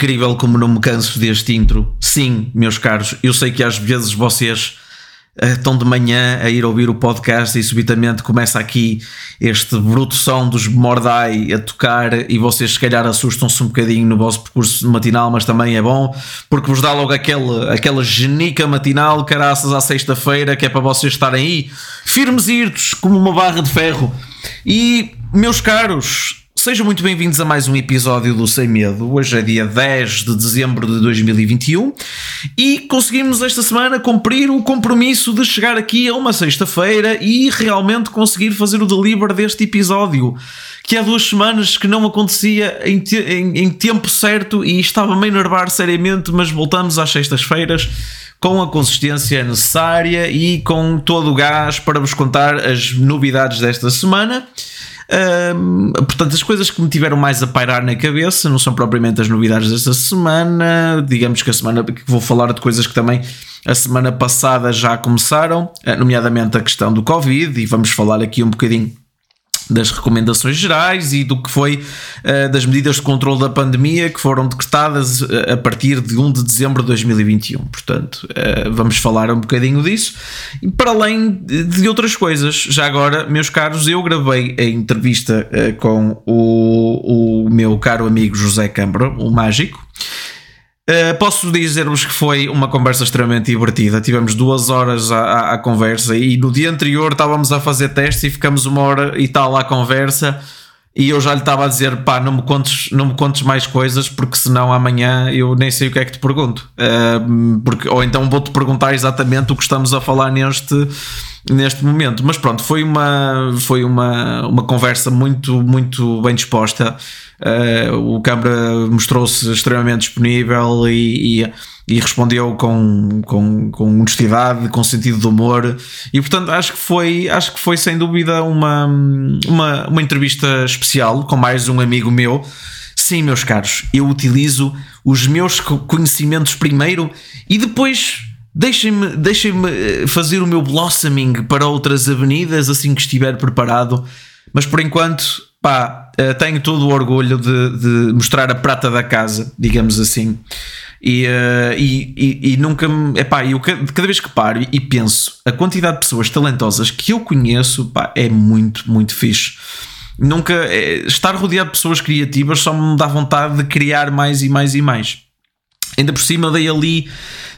incrível como não me canso deste intro. Sim, meus caros, eu sei que às vezes vocês uh, estão de manhã a ir ouvir o podcast e subitamente começa aqui este bruto som dos Mordai a tocar e vocês se calhar assustam-se um bocadinho no vosso percurso matinal, mas também é bom porque vos dá logo aquele, aquela genica matinal, caraças à sexta-feira, que é para vocês estarem aí firmes e irtos como uma barra de ferro. E meus caros, Sejam muito bem-vindos a mais um episódio do Sem Medo. Hoje é dia 10 de dezembro de 2021 e conseguimos esta semana cumprir o compromisso de chegar aqui a uma sexta-feira e realmente conseguir fazer o deliver deste episódio. Que há duas semanas que não acontecia em, te em, em tempo certo e estava-me a enervar seriamente, mas voltamos às sextas-feiras com a consistência necessária e com todo o gás para vos contar as novidades desta semana portanto, as coisas que me tiveram mais a pairar na cabeça não são propriamente as novidades desta semana. Digamos que a semana que vou falar de coisas que também a semana passada já começaram, eh, nomeadamente a questão do Covid, e vamos falar aqui um bocadinho das recomendações gerais e do que foi uh, das medidas de controle da pandemia que foram decretadas uh, a partir de 1 de dezembro de 2021. Portanto, uh, vamos falar um bocadinho disso. E para além de, de, outras coisas, já agora, meus caros, eu gravei a entrevista com o, o meu caro amigo José Câmara, o mágico. Uh, posso dizer-vos que foi uma conversa extremamente divertida. Tivemos duas horas à, à, à, conversa e no dia anterior estávamos a fazer testes e ficamos uma hora e tal à conversa. E eu já lhe estava a dizer: pá, não me contes, não me contes mais coisas, porque senão amanhã eu nem sei o que é que te pergunto. Uh, porque, ou então vou-te perguntar exatamente o que estamos a falar neste, neste momento. Mas pronto, foi uma, foi uma, uma conversa muito, muito bem disposta. Uh, o Câmara mostrou-se extremamente disponível e, e, e, respondeu com, com, com honestidade, com sentido de humor, e portanto acho que foi, acho que foi sem dúvida uma, uma, uma entrevista especial com mais um amigo meu. Sim, meus caros, eu utilizo os meus conhecimentos primeiro e depois deixem-me deixem eh, fazer o meu blossoming para outras avenidas assim que estiver preparado. Mas por enquanto pá, eh, tenho todo o orgulho de, de, mostrar a prata da casa, digamos assim. E, uh, e, e, e, nunca me. Epá, eu cada vez que paro e penso a quantidade de pessoas talentosas que eu conheço pá, é muito, muito fixe. Nunca. É, estar rodeado de pessoas criativas só me dá vontade de criar mais e mais e mais. Ainda por cima dei ali,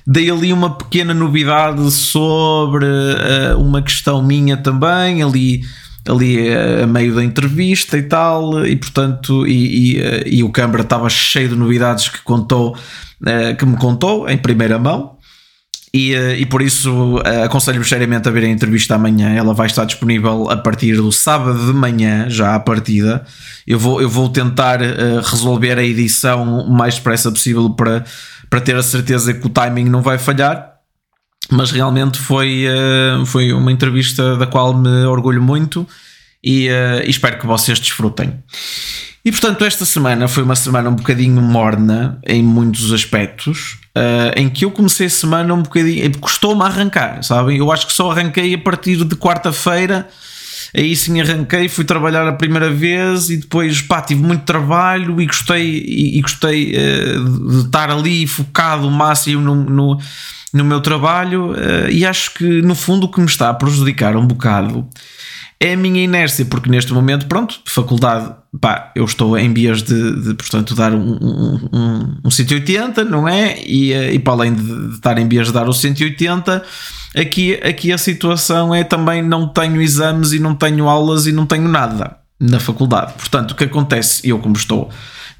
dei ali uma pequena novidade sobre uh, uma questão minha também, ali ali a meio da entrevista e tal, e portanto, e, e, e o Câmara estava cheio de novidades que contou, eh, que me contou em primeira mão. E, eh, e por isso eh, aconselho-vos seriamente a ver a entrevista amanhã. Ela vai estar disponível a partir do sábado de manhã, já à partida. Eu vou, eu vou tentar resolver a edição o mais depressa possível para, para ter a certeza que o timing não vai falhar mas realmente foi, uh, foi uma entrevista da qual me orgulho muito e, uh, e, espero que vocês desfrutem. E portanto, esta semana foi uma semana um bocadinho morna em muitos aspectos, uh, em que eu comecei a semana um bocadinho. custou-me arrancar, sabem? Eu acho que só arranquei a partir de quarta-feira. Aí sim arranquei, fui trabalhar a primeira vez e depois pá, tive muito trabalho e gostei, e, e gostei de estar ali focado o máximo no, no no meu trabalho uh, e acho que no fundo o que me está a prejudicar um bocado é a minha inércia, porque neste momento, pronto, faculdade, pá, eu estou em vias de, de portanto, dar um, um, um, um 180, não é? E, eh, e para além de, de estar em vias de dar o 180, aqui, aqui a situação é também não tenho exames e não tenho aulas e não tenho nada na faculdade. Portanto, o que acontece? Eu, como estou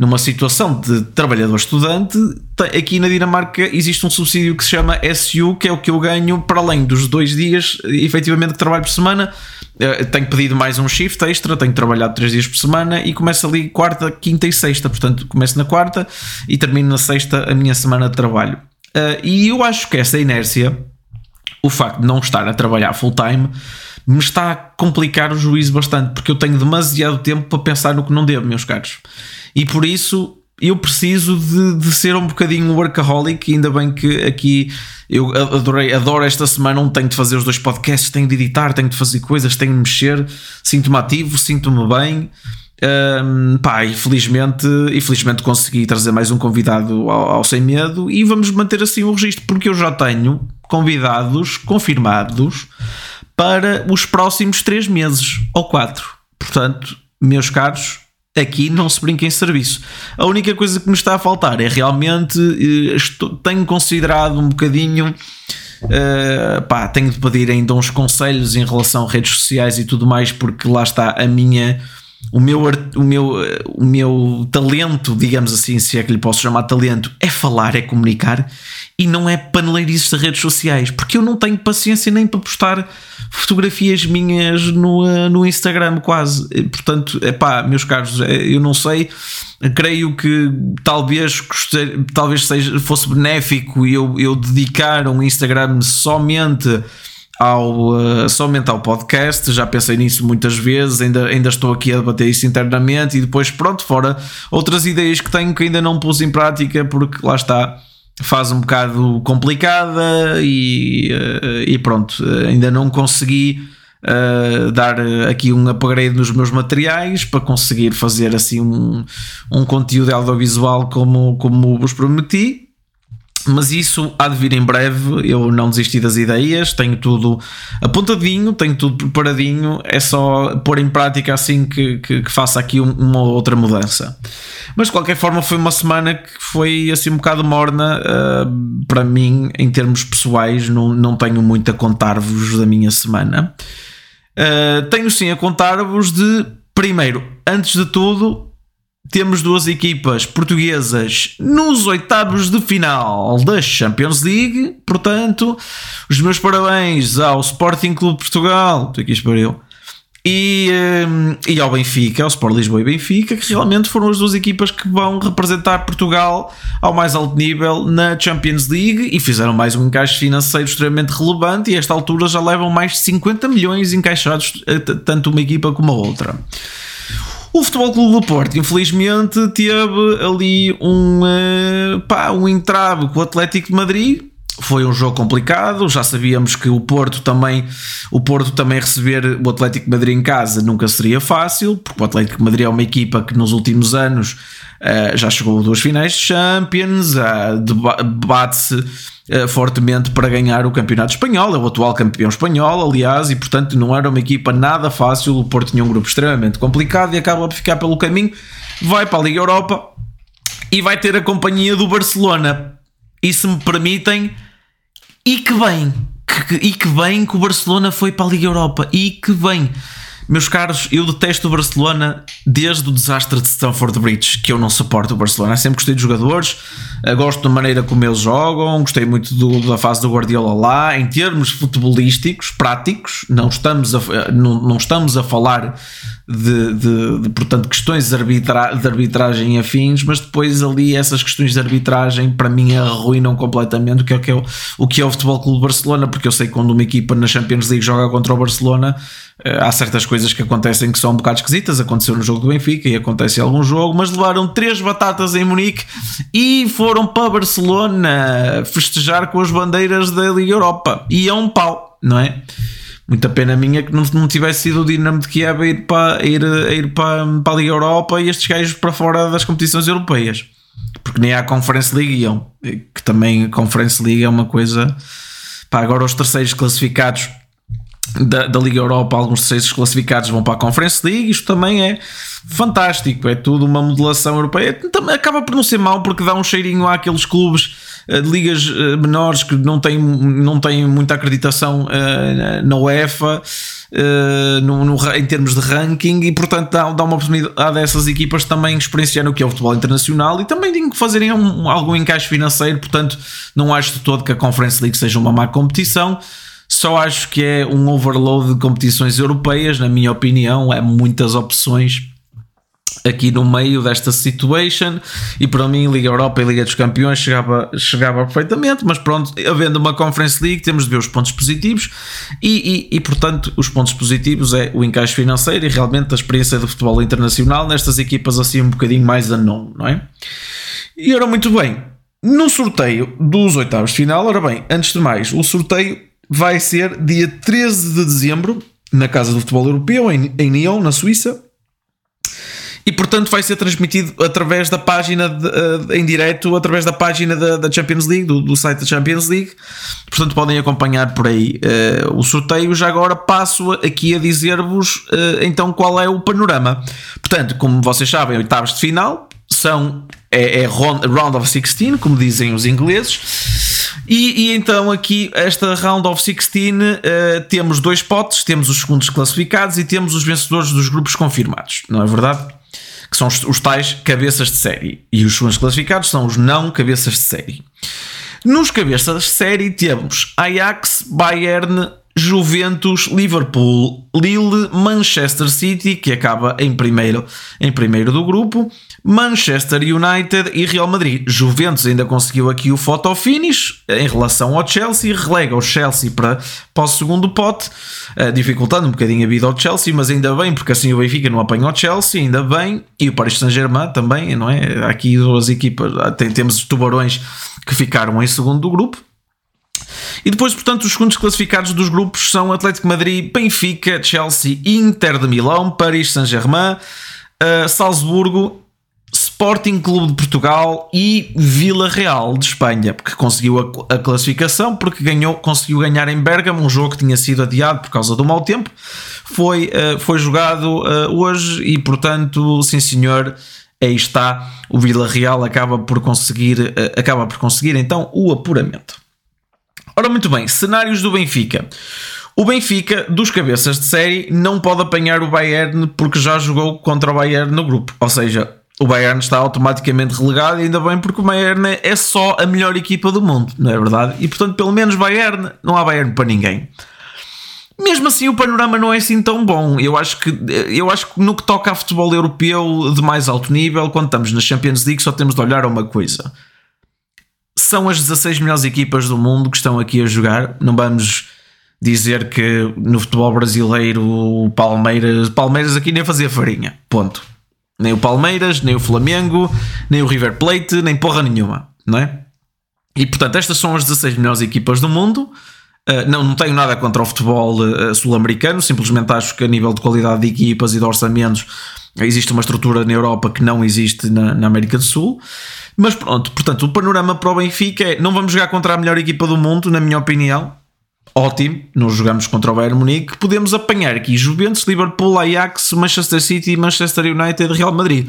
numa situação de trabalhador estudante, aqui na Dinamarca existe um subsídio que se chama SU, que é o que eu ganho para além dos dois dias efetivamente que trabalho por semana. Eh, tenho pedido mais um shift extra, tenho trabalhado três dias por semana e começo ali quarta, quinta e sexta. Portanto, começo na quarta e termino na sexta a minha semana de trabalho. Eh, e eu acho que essa inércia, o facto de não estar a trabalhar full time, me está a complicar o juízo bastante, porque eu tenho demasiado tempo para pensar no que não devo, meus caros. E por isso eu preciso de, de ser um bocadinho workaholic, ainda bem que aqui eu adorei, adoro esta semana onde tenho de fazer os dois podcasts, tenho de editar, tenho de fazer coisas, tenho de mexer, sinto-me ativo, sinto-me bem. Um, pá, felizmente, e felizmente consegui trazer mais um convidado ao, ao, Sem Medo e vamos manter assim o registro, porque eu já tenho convidados confirmados para os próximos três meses ou quatro. Portanto, meus caros, aqui não se brinca em serviço. A única coisa que me está a faltar é realmente eh, estou, tenho considerado um bocadinho. Uh, pá, tenho de pedir ainda uns conselhos em relação a redes sociais e tudo mais, porque lá está a minha o meu, o, meu, o meu talento, digamos assim, se é que lhe posso chamar talento, é falar, é comunicar e não é paneleirices de redes sociais, porque eu não tenho paciência nem para postar fotografias minhas no, eh, no Instagram, quase. Portanto, é pá, meus caros, eh, eu não sei, creio que talvez, talvez seja, fosse benéfico eu, eu dedicar um Instagram somente ao, uh, somente ao podcast. Já pensei nisso muitas vezes, ainda, ainda estou aqui a debater isso internamente. E depois, pronto, fora outras ideias que tenho que ainda não pus em prática, porque lá está. Faz um bocado complicada e, uh, e pronto, ainda não consegui uh, dar aqui um upgrade nos meus materiais para conseguir fazer assim um, um conteúdo audiovisual como, como vos prometi mas isso há de vir em breve. Eu não desisti das ideias, tenho tudo apontadinho, tenho tudo preparadinho. É só pôr em prática assim que, que, que faça aqui uma outra mudança. Mas de qualquer forma, foi uma semana que foi assim um bocado morna uh, para mim, em termos pessoais. Não, não tenho muito a contar-vos da minha semana. Uh, tenho sim a contar-vos de, primeiro, antes de tudo, temos duas equipas portuguesas nos oitavos de final da Champions League. Portanto, os meus parabéns ao Sporting Clube Portugal, estou aqui espero e, hum, e ao Benfica, ao Sport Lisboa e Benfica, que realmente foram as duas equipas que vão representar Portugal ao mais alto nível na Champions League e fizeram mais um encaixe financeiro extremamente relevante. E a esta altura já levam mais de 50 milhões encaixados, eh, tanto uma equipa como a outra. O Futebol Clube do Porto, infelizmente, teve ali um, uh, pá, um entrave com o Atlético de Madrid. Foi um jogo complicado, já sabíamos que o Porto também, o Porto também receber o Atlético Madrid em casa nunca seria fácil, porque o Atlético Madrid é uma equipa que nos últimos anos uh, já chegou a duas finais de Champions, uh, debate-se eh, fortemente para ganhar o campeonato espanhol, é o atual campeão espanhol, aliás, e portanto não era uma equipa nada fácil. O Porto tinha um grupo extremamente complicado e acaba por ficar pelo caminho, vai para a Liga Europa e vai ter a companhia do Barcelona. E se me permitem, e que bem, que, e que bem que o Barcelona foi para a Liga Europa, e que bem. Meus caros, eu detesto o Barcelona desde o desastre de Stamford Bridge, que eu não suporto o Barcelona. Eu sempre gostei dos jogadores, eh, gosto da maneira como eles jogam, gostei muito do, da fase do Guardiola lá. Em termos futebolísticos, práticos, não estamos a, eh, não, não estamos a falar de, de, de, portanto, questões de, arbitra, de arbitragem afins, mas depois ali essas questões de arbitragem para mim arruinam completamente o que é, o que é, o, que é o Futebol Clube Barcelona, porque eu sei que quando uma equipa na Champions League joga contra o Barcelona, eh, há certas coisas que acontecem que são um bocado esquisitas. Aconteceu no jogo do Benfica e acontece em algum jogo, mas levaram três batatas em Munique e foram para Barcelona festejar com as bandeiras da Liga Europa. E é um pau, não é? Muita pena minha que não, não tivesse sido o Dinamo de Kiev a ir, para, a ir, a ir para, a Liga Europa e estes gajos para fora das competições europeias. Porque nem há Conference League iam. Que também a Conference League é uma coisa. Pá, agora os terceiros classificados da, da, Liga Europa, alguns terceiros classificados vão para a Conference League. Isto também é fantástico, é tudo uma modelação europeia. Acaba por não ser mau, porque dá um cheirinho àqueles clubes de ligas eh, menores que não têm, não têm muita acreditação uh, na UEFA. No, no, em termos de ranking e portanto dá, dá uma oportunidade a essas equipas também experienciar o que é o futebol internacional e também de fazerem um, algum encaixe financeiro, portanto não acho de todo que a Conference League seja uma má competição só acho que é um overload de competições europeias, na minha opinião, é muitas opções aqui no meio desta situation e para mim Liga Europa e Liga dos Campeões chegava, chegava perfeitamente, mas pronto, havendo uma Conference League temos de ver os pontos positivos e, e, e, portanto os pontos positivos é o encaixe financeiro e realmente a experiência do futebol internacional nestas equipas assim um bocadinho mais unknown, não é? E ora muito bem, no sorteio dos oitavos de final, ora bem, antes de mais, o sorteio vai ser dia 13 de dezembro, na Casa do Futebol Europeu, em, em Nyon, na Suíça. E portanto vai ser transmitido através da página de, uh, em direto, através da página da, da Champions League, do, do, site da Champions League. Portanto, podem acompanhar por aí uh, o sorteio. Já agora passo aqui a dizer-vos uh, então qual é o panorama. Portanto, como vocês sabem, oitavos de final são é, é round of 16, como dizem os ingleses. E, e, então aqui, esta Round of 16, uh, temos dois potes, temos os segundos classificados e temos os vencedores dos grupos confirmados, não é verdade? Que são os, os tais cabeças de série. E os segundos classificados são os não cabeças de série. Nos cabeças de série temos Ajax, Bayern, Juventus, Liverpool, Lille, Manchester City, que acaba em primeiro, em primeiro do grupo, Manchester United e Real Madrid. Juventus ainda conseguiu aqui o photo finish em relação ao Chelsea, relega o Chelsea para, para o segundo pote, uh, dificultando um bocadinho a vida ao Chelsea, mas ainda bem, porque assim o Benfica não apanha o Chelsea, ainda bem, e o Paris Saint-Germain também, não é? Aqui duas equipas, tem, temos os tubarões que ficaram em segundo do grupo. E depois, portanto, os segundos classificados dos grupos são Atlético Madrid, Benfica, Chelsea, Inter de Milão, Paris Saint-Germain, uh, Salzburgo, Sporting Clube de Portugal e Vila Real de Espanha, porque conseguiu a, classificação, porque ganhou, conseguiu ganhar em Bergamo, um jogo que tinha sido adiado por causa do mau tempo. Foi, uh, foi jogado uh, hoje e, portanto, sim senhor, aí está. O Vila Real acaba por conseguir, acaba por conseguir então o apuramento. Ora, muito bem, cenários do Benfica. O Benfica, dos cabeças de série, não pode apanhar o Bayern porque já jogou contra o Bayern no grupo. Ou seja, o Bayern está automaticamente relegado ainda bem porque o Bayern é só a melhor equipa do mundo, não é verdade? E portanto, pelo menos Bayern, não há Bayern para ninguém. Mesmo assim, o panorama não é assim tão bom. Eu acho que, eu acho que no que toca a futebol europeu de mais alto nível, quando estamos na Champions League, só temos de olhar a uma coisa são as 16 melhores equipas do mundo que estão aqui a jogar. Não vamos dizer que no futebol brasileiro o Palmeiras, Palmeiras aqui nem fazia farinha. Ponto. Nem o Palmeiras, nem o Flamengo, nem o River Plate, nem porra nenhuma, não é? E portanto, estas são as 16 melhores equipas do mundo. Uh, não, não tenho nada contra o futebol uh, sul-americano, simplesmente acho que a nível de qualidade de equipas e de orçamentos existe uma estrutura na Europa que não existe na, na América do Sul. Mas pronto, portanto, o panorama para o Benfica é: não vamos jogar contra a melhor equipa do mundo, na minha opinião. Ótimo, nós jogamos contra o Bayern Munique. Podemos apanhar aqui Juventus, Liverpool, Ajax, Manchester City, Manchester United, Real Madrid.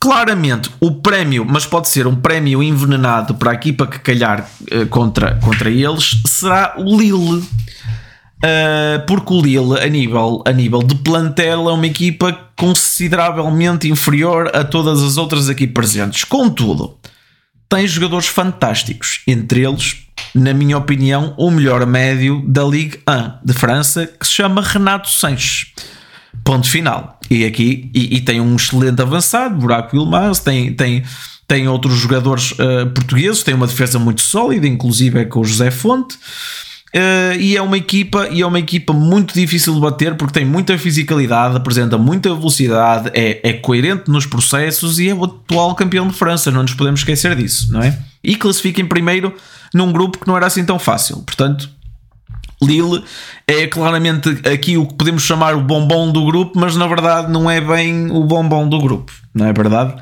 Claramente, o prémio, mas pode ser um prémio envenenado para a equipa que calhar uh, contra, contra eles, será o Lille. Uh, porque o Lille, a nível, a nível de plantel, é uma equipa consideravelmente inferior a todas as outras aqui presentes. Contudo, tem jogadores fantásticos, entre eles, na minha opinião, o melhor médio da Ligue 1 de França, que se chama Renato Sanches. Ponto final. E aqui e, e tem um excelente avançado, Buraco Ilmaz, tem, tem, tem outros jogadores uh, portugueses, tem uma defesa muito sólida, inclusive é com o José Fonte. Uh, e é uma equipa e é uma equipa muito difícil de bater porque tem muita fisicalidade, apresenta muita velocidade, é, é coerente nos processos e é o atual campeão de França, não nos podemos esquecer disso, não é? E classifica em primeiro num grupo que não era assim tão fácil. Portanto, Lille é claramente aqui o que podemos chamar o bombom do grupo, mas na verdade não é bem o bombom do grupo, não é verdade?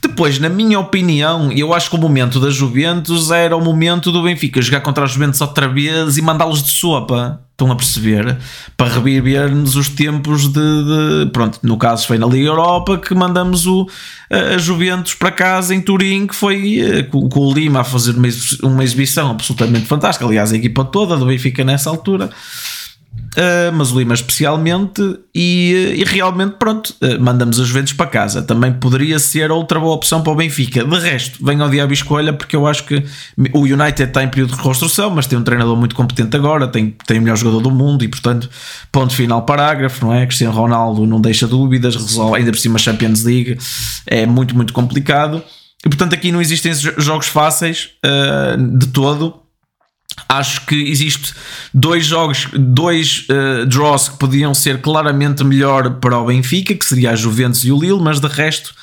Depois, na minha opinião, eu acho que o momento da Juventus era o momento do Benfica jogar contra a Juventus outra vez e mandá-los de sopa. Estão a perceber? Para reviver-nos os tempos de, de, Pronto, no caso foi na Liga Europa que mandamos o, a Juventus para casa em Turim, que foi eh, com, o Lima a fazer uma exibição absolutamente fantástica. Aliás, a equipa toda do Benfica nessa altura uh, mas o Lima especialmente, e, e realmente, pronto, uh, mandamos os ventos para casa. Também poderia ser outra boa opção para o Benfica. De resto, venha ao diabo escolha, porque eu acho que o United está em período de reconstrução, mas tem um treinador muito competente agora, tem, tem o melhor jogador do mundo, e portanto, ponto final, parágrafo, não é? Cristiano Ronaldo não deixa dúvidas, resolve, ainda por cima Champions League, é muito, muito complicado. E portanto, aqui não existem jogos fáceis uh, de todo Acho que existe dois jogos, dois uh, draws que podiam ser claramente melhor para o Benfica, que seria a Juventus e o Lille, mas de resto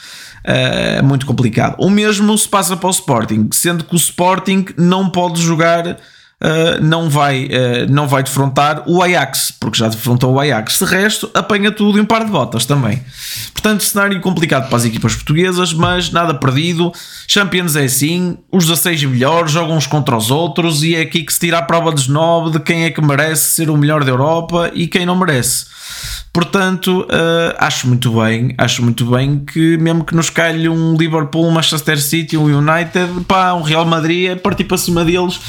é uh, muito complicado. O mesmo se passa para o Sporting, sendo que o Sporting não pode jogar Uh, não, vai, uh, não vai defrontar o Ajax, porque já defrontou o Ajax. De resto, apanha tudo em um par de botas também. Portanto, cenário complicado para as equipas portuguesas, mas nada perdido. Champions é assim, os 16 melhores jogam uns contra os outros e é aqui que se tira a prova dos 9 de quem é que merece ser o melhor da Europa e quem não merece. Portanto, uh, acho muito bem, acho muito bem que mesmo que nos calhe um Liverpool, um Manchester City, um United, pá, um Real Madrid, é partir para cima deles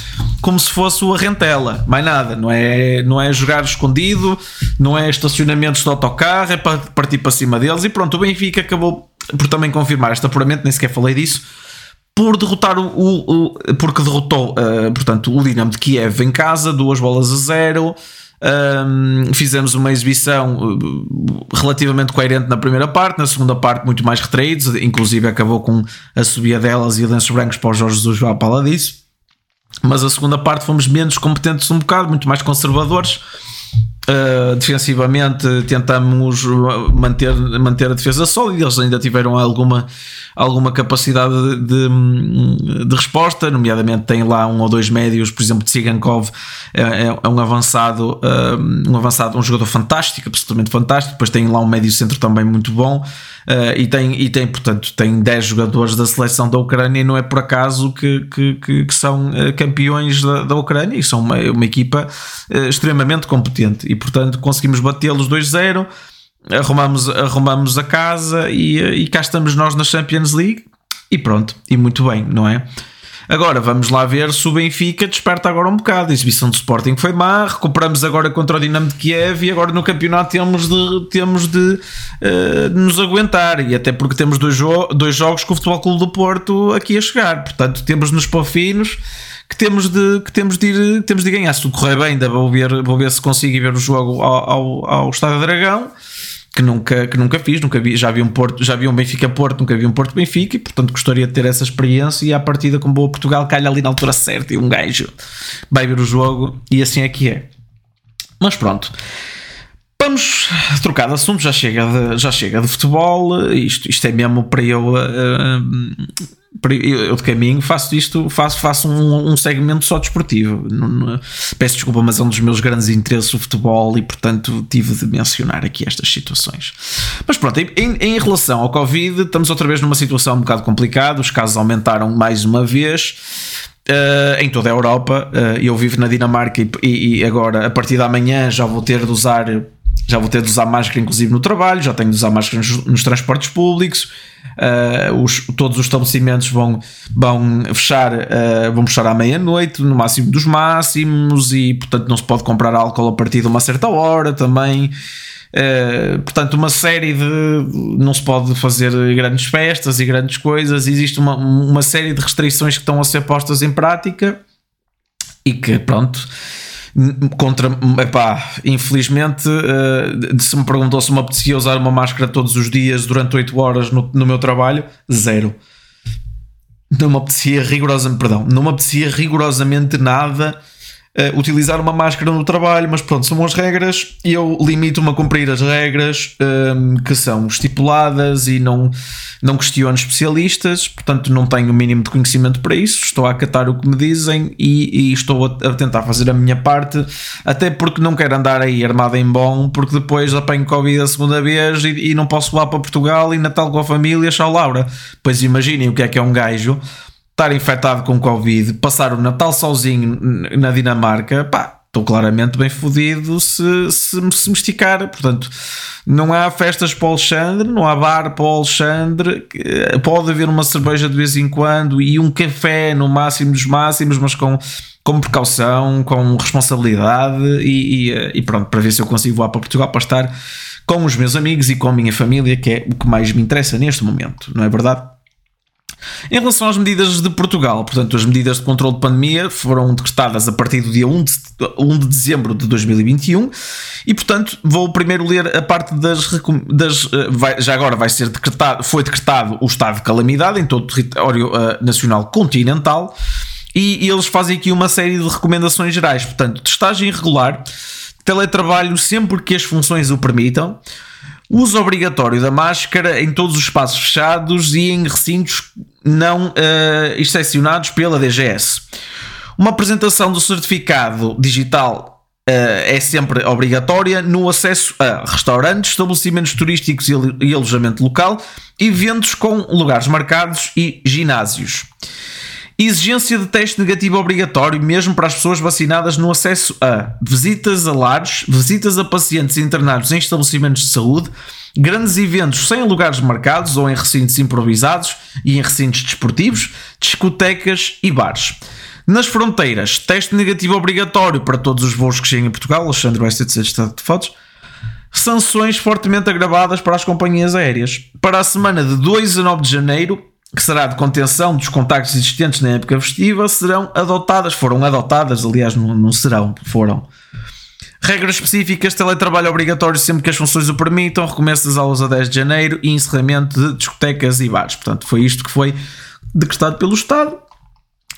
como se fosse o Arrentela, mais nada, não é, não é jogar escondido, não é estacionamentos de autocarro, é para partir para cima deles e pronto, o Benfica acabou por também confirmar este apuramento, nem sequer falei disso, por derrotar o, o, o porque derrotou, uh, portanto, o Dinamo de Kiev em casa, duas bolas a zero. Um, fizemos uma exibição uh, relativamente coerente na primeira parte, na segunda parte muito mais retraídos, inclusive acabou com a subida delas e lenços brancos para o Jorge Jesus à pala disso. Mas a segunda parte fomos menos competentes um bocado, muito mais conservadores. Uh, defensivamente tentamos manter, manter a defesa sólida, eles ainda tiveram alguma, alguma capacidade de, de, resposta, nomeadamente tem lá um ou dois médios, por exemplo, de Sigankov é, é, um avançado, uh, um avançado, um jogador fantástico, absolutamente fantástico, depois tem lá um médio centro também muito bom. E, tem, e tem, portanto, tem 10 jogadores da seleção da Ucrânia e não é por acaso que, que, que, que são campeões da, da Ucrânia. E são uma, uma equipa extremamente competente. E, portanto, conseguimos batê-los 2-0. Arrumamos, arrumamos a casa e, e cá estamos nós na Champions League e pronto, e muito bem, não é? Agora vamos lá ver se o Benfica desperta agora um bocado. A exibição do Sporting foi má, recuperamos agora contra o Dinamo de Kiev e agora no campeonato temos de, temos de, uh, nos aguentar. E até porque temos dois, jo dois jogos com o Futebol Clube do Porto aqui a chegar. Portanto, temos nos pôr finos que temos de, que temos de, ir, temos de ganhar. Se tudo correr bem, ainda vou ver, vou ver se consigo ir ver o jogo ao, ao, ao Estádio Dragão que nunca, que nunca fiz, nunca vi, já vi um Porto, já vi um Benfica Porto, nunca vi um Porto Benfica e portanto gostaria de ter essa experiência e à partida com boa Portugal calha ali na altura certa e um gajo vai ver o jogo e assim é que é. Mas pronto. Vamos trocar de assunto, já chega de, já chega de futebol, isto, isto é mesmo para eu uh, eu de caminho faço isto, faço, faço um, um segmento só desportivo. peço desculpa, mas é um dos meus grandes interesses o futebol e, portanto, tive de mencionar aqui estas situações. Mas pronto, em, em relação ao Covid, estamos outra vez numa situação um bocado complicada, os casos aumentaram mais uma vez. Uh, em toda a Europa, uh, eu vivo na Dinamarca e, e agora a partir da manhã já vou ter de usar já vou ter de usar máscara inclusive no trabalho, já tenho de usar máscara nos, nos transportes públicos, uh, os, todos os estabelecimentos vão, vão fechar uh, vão fechar à meia-noite, no máximo dos máximos, e portanto não se pode comprar álcool a partir de uma certa hora também. Uh, portanto, uma série de. Não se pode fazer grandes festas e grandes coisas, existe uma, uma série de restrições que estão a ser postas em prática e que, pronto, contra, epá, infelizmente, uh, se me perguntou se me apetecia usar uma máscara todos os dias durante 8 horas no, no meu trabalho, zero. Não me apetecia rigorosamente, perdão, não me apetecia rigorosamente nada uh, utilizar uma máscara no trabalho, mas pronto, são as regras e eu limito-me a cumprir as regras um, ehm, que são estipuladas e não, não questiono especialistas, portanto não tenho o mínimo de conhecimento para isso, estou a acatar o que me dizem e, e estou a, a, tentar fazer a minha parte, até porque não quero andar aí armado em bom, porque depois apanho Covid a segunda vez e, e não posso lá para Portugal e Natal com a família, tchau Laura. Pois imaginem o que é que é um gajo estar infectado com Covid, passar o Natal sozinho na Dinamarca, pá, estou claramente bem fodido se, se, se me esticar. Portanto, não há festas para o Alexandre, não há bar para o Alexandre, pode haver uma cerveja de vez em quando e um café no máximo dos máximos, mas com, com precaução, com responsabilidade e, e, e pronto, para ver se eu consigo voar para Portugal para estar com os meus amigos e com a minha família, que é o que mais me interessa neste momento, não é verdade? Em relação às medidas de Portugal, portanto, as medidas de controle de pandemia foram decretadas a partir do dia 1 de, 1 de dezembro de 2021 e, portanto, vou primeiro ler a parte das. das eh, vai, já agora vai ser decretado, foi decretado o estado de calamidade em todo o território uh, nacional continental e, e eles fazem aqui uma série de recomendações gerais, portanto, testagem irregular, teletrabalho sempre que as funções o permitam uso obrigatório da máscara em todos os espaços fechados e em recintos não uh, excepcionados pela DGS. Uma apresentação do certificado digital Uh, é sempre obrigatória no acesso a restaurantes, estabelecimentos turísticos e alojamento local, eventos com lugares marcados e ginásios. Exigência de teste negativo obrigatório mesmo para as pessoas vacinadas no acesso a visitas a lares, visitas a pacientes internados em estabelecimentos de saúde, grandes eventos sem lugares marcados ou em recintos improvisados e em recintos desportivos, discotecas e bares. Nas fronteiras, teste negativo obrigatório para todos os voos que cheguem a Portugal. Alexandre vai ter de ser estado de fotos. Sanções fortemente agravadas para as companhias aéreas. Para a semana de 2 a 9 de janeiro, que será de contenção dos contactos existentes na época festiva, serão adotadas, foram adotadas, aliás, não, não serão, foram. Regras específicas, teletrabalho obrigatório sempre que as funções o permitam, recomeço das aulas a 10 de janeiro e encerramento de discotecas e bares. Portanto, foi isto que foi decretado pelo Estado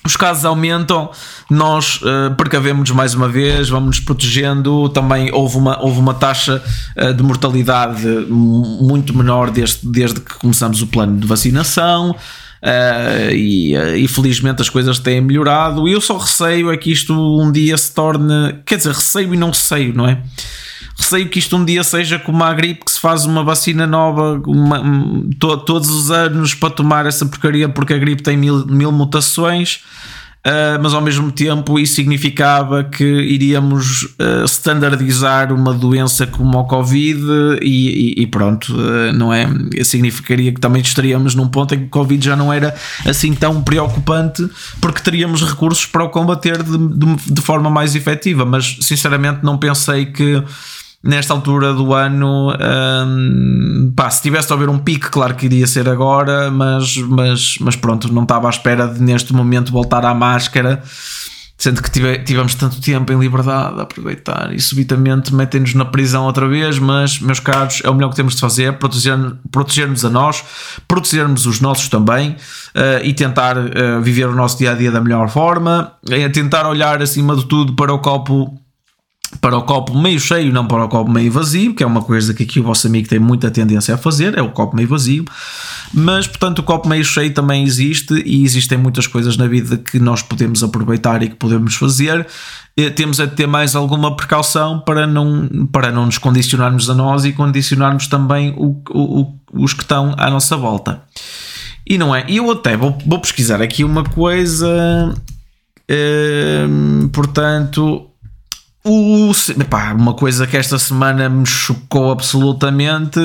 os casos aumentam, nós uh, precavemos mais uma vez, vamos nos protegendo. Também houve uma, houve uma taxa uh, de mortalidade muito menor desde, desde que começamos o plano de vacinação. Uh, e, uh, e, felizmente as coisas têm melhorado. E eu só receio é que isto um dia se torne, quer dizer, receio e não receio, não é? Receio que isto um dia seja como a gripe que se faz uma vacina nova uma, to, todos os anos para tomar essa porcaria porque a gripe tem mil, mil mutações. Uh, mas ao mesmo tempo isso significava que iríamos uh, standardizar uma doença como a Covid e, e, e pronto, uh, não é? Significaria que também estaríamos num ponto em que o Covid já não era assim tão preocupante porque teríamos recursos para o combater de, de, de forma mais efetiva, mas sinceramente não pensei que nesta altura do ano, um, pá, se tivesse a haver um pique, claro que iria ser agora, mas, mas, mas pronto, não estava à espera de neste momento voltar à máscara. Sendo que tive, tivemos tanto tempo em liberdade a aproveitar e subitamente metem-nos na prisão outra vez, mas, meus caros, é o melhor que temos de fazer: proteger, proteger-nos a nós, protegermos os nossos também uh, e tentar uh, viver o nosso dia a dia da melhor forma, é tentar olhar acima de tudo para o copo para o copo meio cheio, não para o copo meio vazio, que é uma coisa que aqui o vosso amigo tem muita tendência a fazer, é o copo meio vazio. Mas, portanto, o copo meio cheio também existe e existem muitas coisas na vida que nós podemos aproveitar e que podemos fazer. E temos a ter mais alguma precaução para não, para não nos condicionarmos a nós e condicionarmos também o, o, os que estão à nossa volta. E não é? Eu até vou, vou pesquisar aqui uma coisa. Hum, portanto, o, epá, uma coisa que esta semana me chocou absolutamente.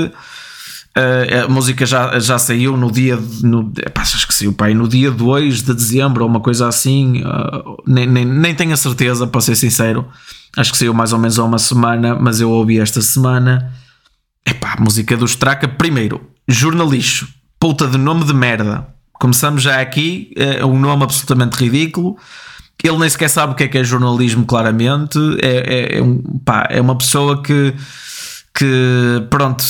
Uh, a música já, já saiu no dia. No, epá, acho que saiu pai, no dia 2 de dezembro ou uma coisa assim. Uh, nem, nem, nem tenho a certeza, para ser sincero. Acho que saiu mais ou menos há uma semana, mas eu ouvi esta semana. Epá, música do Straca. Primeiro, jornalixo, puta de nome de merda. Começamos já aqui, é um nome absolutamente ridículo. Ele nem sequer sabe o que é que é jornalismo, claramente. É, é, é, um, pá, é uma pessoa que, que pronto.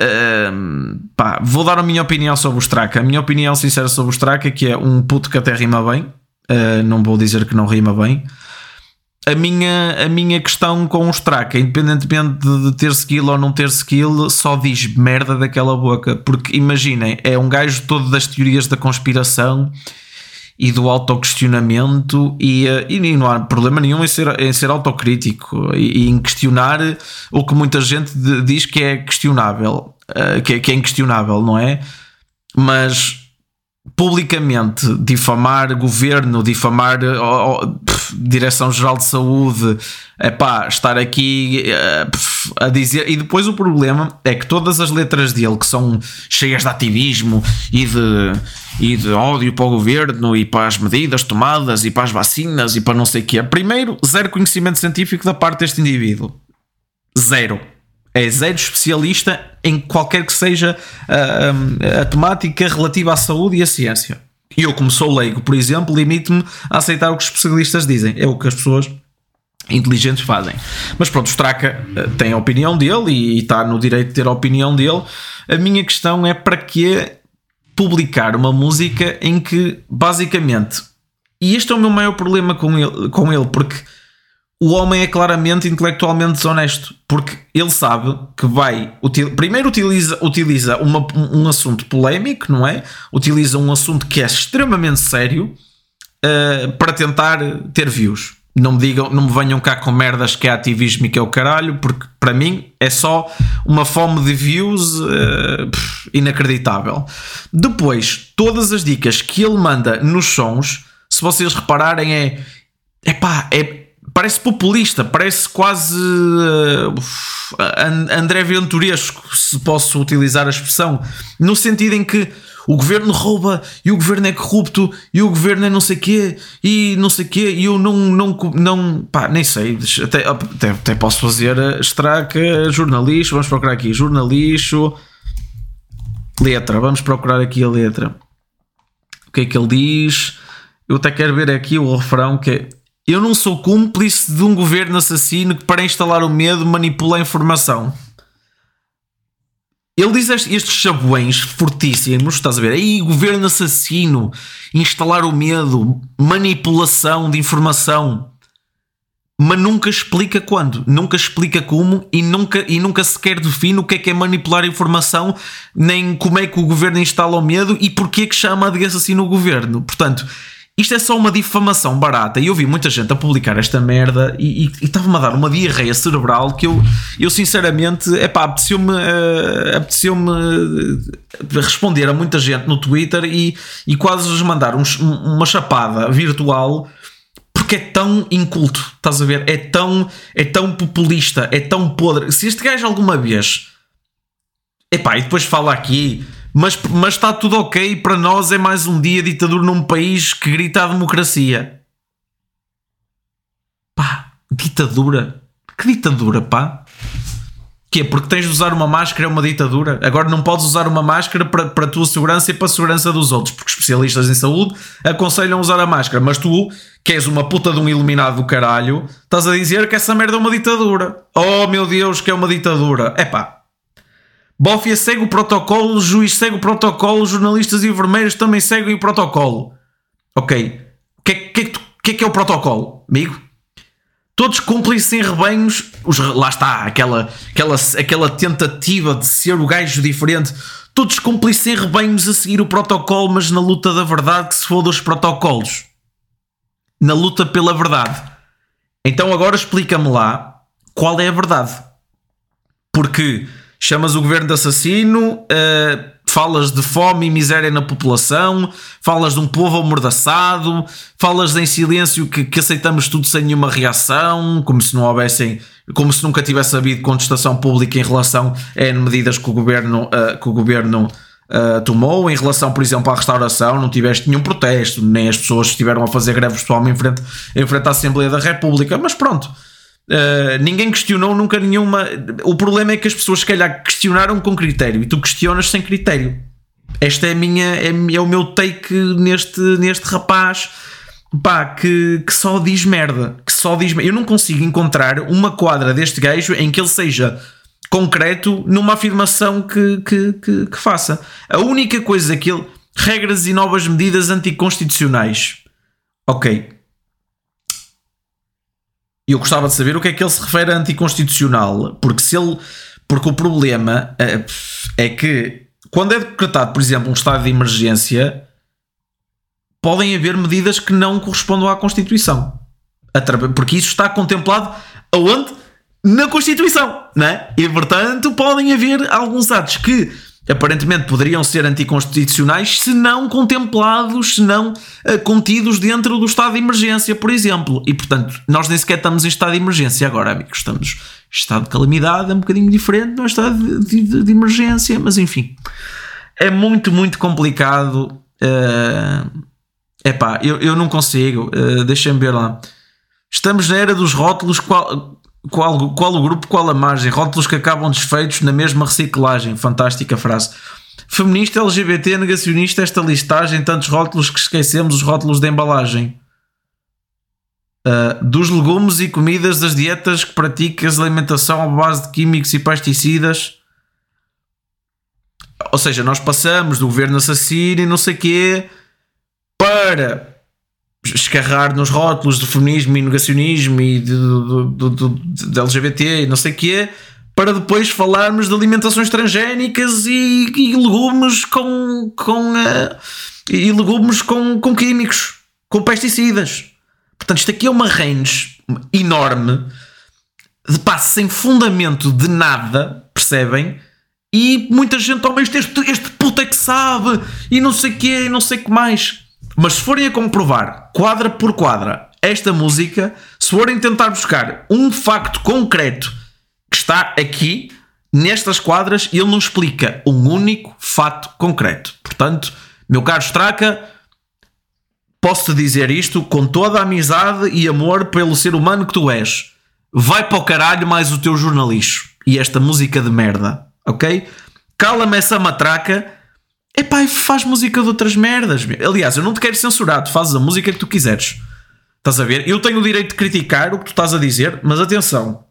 Uh, pá, vou dar a minha opinião sobre o Straka. A minha opinião sincera sobre o Straka é que é um puto que até rima bem. Uh, não vou dizer que não rima bem. A minha, a minha questão com o Straka, independentemente de, de ter skill ou não ter skill, só diz merda daquela boca. Porque imaginem, é um gajo todo das teorias da conspiração e do autoquestionamento e, eh, e não há problema nenhum em ser, em ser autocrítico e, e em questionar o que muita gente diz que é questionável, eh, que é, que é inquestionável, não é? Mas publicamente difamar governo, difamar Direção-Geral de Saúde, é pá, estar aqui uh, a dizer. E depois o problema é que todas as letras dele, que são cheias de ativismo e de, e de ódio para o governo e para as medidas tomadas e para as vacinas e para não sei o que, primeiro, zero conhecimento científico da parte deste indivíduo. Zero é zero especialista em qualquer que seja a, ah, a, a temática relativa à saúde e à ciência. E eu, como sou leigo, por exemplo, limito-me a aceitar o que os especialistas dizem. É o que as pessoas inteligentes fazem. Mas pronto, o Straka ah, tem a opinião dele e, e está no direito de ter a opinião dele. A minha questão é para que publicar uma música em que, basicamente, e este é o meu maior problema com ele, com ele porque o homem é claramente intelectualmente desonesto, porque ele sabe que vai. Util, primeiro, utiliza, utiliza uma, um assunto polémico, não é? Utiliza um assunto que é extremamente sério uh, para tentar ter views. Não me digam, não me venham cá com merdas que é ativismo e que é o caralho, porque para mim é só uma fome de views uh, pff, inacreditável. Depois, todas as dicas que ele manda nos sons, se vocês repararem, é epá, é parece populista, parece quase uh, André Venturesco, se posso utilizar a expressão, no sentido em que o governo rouba e o governo é corrupto e o governo é não sei quê e não sei quê e eu não, não, não pá, nem sei, até, até, até posso fazer extraca jornalista, vamos procurar aqui, jornalista letra, vamos procurar aqui a letra. O que é que ele diz? Eu até quero ver aqui o refrão que é eu não sou cúmplice de um governo assassino que para instalar o medo manipula a informação ele diz estes chabuões fortíssimos, estás a ver? Aí, governo assassino, instalar o medo, manipulação de informação, mas nunca explica quando, nunca explica como e nunca, e nunca sequer define o que é que é manipular a informação, nem como é que o governo instala o medo e porquê que chama de assassino o governo. Portanto, isto é só uma difamação barata. E eu vi muita gente a publicar esta merda e estava-me a dar uma diarreia cerebral que eu, eu sinceramente, é pá, apeteceu-me uh, apeteceu uh, responder a muita gente no Twitter e, e quase lhes mandar um, uma chapada virtual porque é tão inculto, estás a ver? É tão, é tão populista, é tão podre. Se este gajo alguma vez, epá, e depois fala aqui mas, mas está tudo ok. Para nós é mais um dia ditadura num país que grita a democracia. Pá, ditadura? Que ditadura, pá? Que é porque tens de usar uma máscara é uma ditadura? Agora não podes usar uma máscara para, para a tua segurança e para a segurança dos outros, porque especialistas em saúde aconselham usar a máscara, mas tu, que és uma puta de um iluminado do caralho, estás a dizer que essa merda é uma ditadura. Oh meu Deus, que é uma ditadura. É pá, Bófia segue o protocolo, juiz segue o protocolo, os jornalistas e enfermeiros também seguem o protocolo. Ok. O que, que, que, é que é o protocolo, amigo? Todos cúmplices em rebanhos. Os, lá está, aquela, aquela, aquela tentativa de ser o gajo diferente. Todos cúmplices em rebanhos a seguir o protocolo, mas na luta da verdade que se for dos protocolos. Na luta pela verdade. Então agora explica-me lá qual é a verdade. Porque chamas o governo de assassino, uh, falas de fome e miséria na população, falas de um povo amordaçado, falas em silêncio que, que, aceitamos tudo sem nenhuma reação, como se não houvessem, como se nunca tivesse havido contestação pública em relação a medidas que o governo, uh, que o governo uh, tomou, em relação, por exemplo, à restauração, não tiveste nenhum protesto, nem as pessoas estiveram a fazer greve pessoal em frente, em frente à Assembleia da República, mas pronto Uh, ninguém questionou nunca nenhuma. O problema é que as pessoas, se calhar, questionaram com critério e tu questionas sem critério. Esta é a minha, é, é o meu take neste, neste rapaz pá, que, que só diz merda. Que só diz Eu não consigo encontrar uma quadra deste gajo em que ele seja concreto numa afirmação que, que, que, que faça. A única coisa que ele. Regras e novas medidas anticonstitucionais. Ok, eu gostava de saber o que é que ele se refere a anticonstitucional, porque se ele. Porque o problema é, é que quando é decretado, por exemplo, um estado de emergência, podem haver medidas que não correspondam à Constituição. Porque isso está contemplado aonde? Na Constituição, não é? E portanto podem haver alguns atos que aparentemente poderiam ser anticonstitucionais se não contemplados, se não uh, contidos dentro do estado de emergência, por exemplo. E portanto, nós nem sequer estamos em estado de emergência agora, amigos. Estamos em estado de calamidade, é um bocadinho diferente, não é estado de, de, de, emergência, mas enfim. É muito, muito complicado. Uh, epá, eu, eu não consigo. Uh, Deixem-me ver lá. Estamos na era dos rótulos. Qual, qual, qual o grupo, qual a margem? Rótulos que acabam desfeitos na mesma reciclagem. Fantástica frase. Feminista, LGBT, negacionista, esta listagem, tantos rótulos que esquecemos os rótulos de embalagem. Uh, dos legumes e comidas das dietas que praticas alimentação à base de químicos e pesticidas. Ou seja, nós passamos do governo assassino e não sei quê para escarrar nos rótulos do feminismo e negacionismo e de, de, de, LGBT e não sei o quê, para depois falarmos de alimentações transgénicas e, e legumes com, com uh, e legumes com, com químicos, com pesticidas. Portanto, isto aqui é uma range enorme de passe sem fundamento de nada, percebem? E muita gente, oh, este, este puto é que sabe, e não sei o quê, e não sei o que mais. Mas se forem a comprovar, quadra por quadra, esta música, se forem tentar buscar um facto concreto que está aqui, nestas quadras, ele não explica um único fato concreto. Portanto, meu caro Straca, posso-te dizer isto com toda a amizade e amor pelo ser humano que tu és. Vai para o caralho mais o teu jornalismo e esta música de merda, ok? Cala-me essa matraca. Epá, faz música de outras merdas. Aliás, eu não te quero censurar, tu fazes a música que tu quiseres. Estás a ver? Eu tenho o direito de criticar o que tu estás a dizer, mas atenção,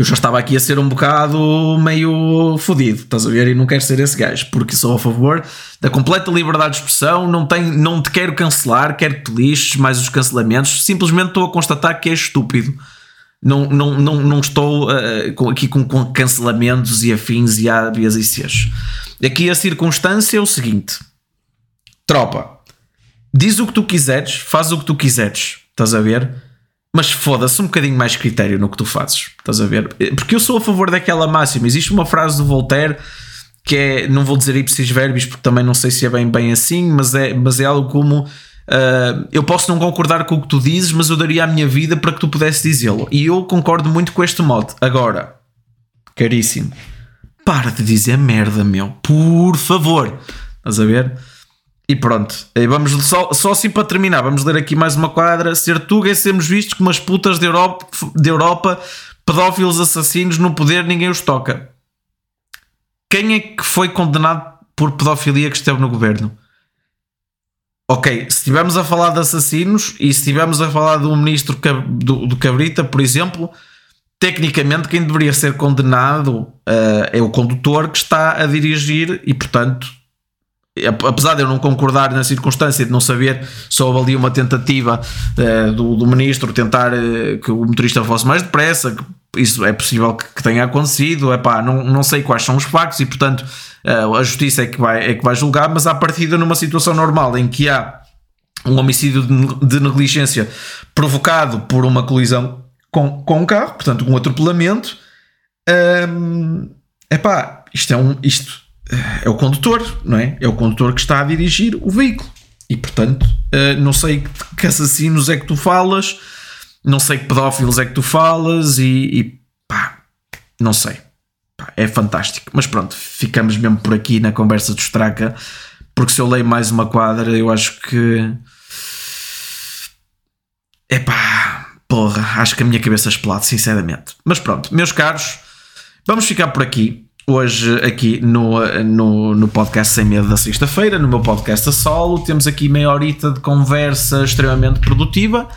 eu já estava aqui a ser um bocado meio fodido, estás a ver? E não quero ser esse gajo, porque sou a favor da completa liberdade de expressão, não, tenho, não te quero cancelar, quero que te lixes mais os cancelamentos, simplesmente estou a constatar que é estúpido. Não, não, não, não estou uh, aqui com, com, cancelamentos e afins e áreas e Cs. Aqui a circunstância é o seguinte: tropa, diz o que tu quiseres, faz o que tu quiseres, estás a ver? mas foda-se um bocadinho mais critério no que tu fazes. Estás a ver? Porque eu sou a favor daquela máxima. Existe uma frase do Voltaire que é, não vou dizer ipsis verbis porque também não sei se é bem, bem assim, mas é, mas é algo como uh, eu posso não concordar com o que tu dizes, mas eu daria a minha vida para que tu pudesse dizê-lo. E eu concordo muito com este modo. Agora, caríssimo, para de dizer merda, meu, por favor. Estás a ver? E pronto, e vamos só, só assim para terminar, vamos ler aqui mais uma quadra. Ser Tuga é sermos vistos como as putas da Europa, de Europa, pedófilos assassinos no poder, ninguém os toca. Quem é que foi condenado por pedofilia que esteve no governo? Ok, se estivermos a falar de assassinos e se estivermos a falar de um ministro do, do Cabrita, por exemplo, tecnicamente quem deveria ser condenado uh, é o condutor que está a dirigir e, portanto, apesar de eu não concordar na circunstância de não saber se houve ali uma tentativa uh, do, do, ministro tentar uh, que o motorista fosse mais depressa, isso é possível que, que tenha acontecido, Epá, não, não sei quais são os factos e portanto a justiça é que, vai, é que vai julgar, mas à partida numa situação normal em que há um homicídio de negligência provocado por uma colisão com, com um carro, portanto um atropelamento, um, epá, isto é um isto é o condutor, não é? É o condutor que está a dirigir o veículo. E portanto, eh, não sei que assassinos é que tu falas, não sei que pedófilos é que tu falas e, e pá, não sei. Pá, é fantástico. Mas pronto, ficamos mesmo por aqui na conversa do Straca, porque se eu leio mais uma quadra, eu acho que. É pá, porra, acho que a minha cabeça explode, sinceramente. Mas pronto, meus caros, vamos ficar por aqui hoje aqui no, no, no podcast Sem Medo da sexta-feira, no meu podcast a solo. Temos aqui meia horita de conversa extremamente produtiva.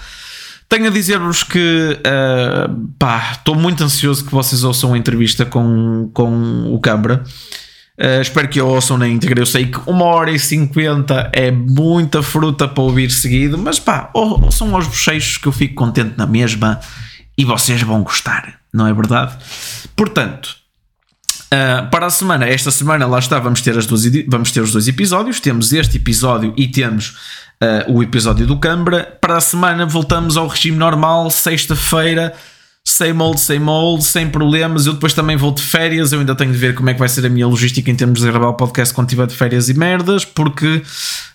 Tenho a dizer-vos que uh, pá, estou muito ansioso que vocês ouçam a entrevista com, com o Câmara. Uh, espero que ouçam na íntegra. Eu sei que uma hora e cinquenta é muita fruta para ouvir seguido, mas pá, ouçam aos bochechos que eu fico contente na mesma e vocês vão gostar, não é verdade? Portanto, Uh, para a semana, esta semana lá está, vamos ter, as duas, vamos ter os dois episódios. Temos este episódio e temos uh, o episódio do Cambra. Para a semana voltamos ao regime normal, sexta-feira same old, same old, sem problemas. Eu depois também vou de férias. Eu ainda tenho de ver como é que vai ser a minha logística em termos de gravar o podcast quando tiver de férias e merdas, porque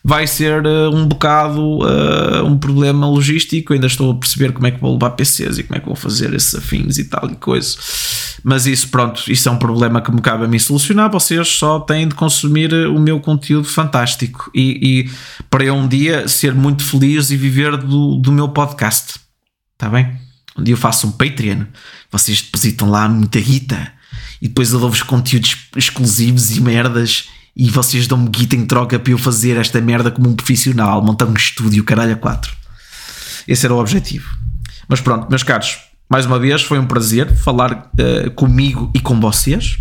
vai ser uh, um bocado uh, um problema logístico. Eu ainda estou a perceber como é que vou levar PCs e como é que vou fazer esses afins e tal e coisa. Mas isso, pronto, isso é um problema que me cabe a mim solucionar. Vocês só têm de consumir eh, o meu conteúdo fantástico e, e para eu um dia ser muito feliz e viver do, do meu podcast. Está bem? Um dia eu faço um Patreon, vocês depositam lá muita guita e depois eu dou-vos conteúdos exclusivos e merdas e vocês dão-me guita em troca para eu fazer esta merda como um profissional, montar um estúdio, caralho, a quatro. Esse era o objetivo. Mas pronto, meus caros, mais uma vez foi um prazer falar uh, comigo e com vocês.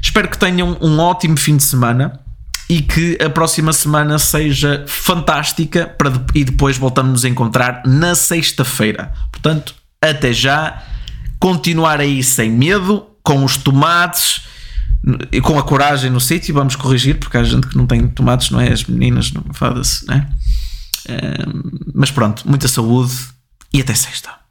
Espero que tenham um ótimo fim de semana e que a próxima semana seja fantástica para e depois voltamos a encontrar na sexta-feira. Portanto, até já. Continuar aí sem medo, com os tomates e com a coragem no sítio. Vamos corrigir, porque há gente que não tem tomates, não é? As meninas, não foda-se, né? mas pronto, muita saúde e até sexta.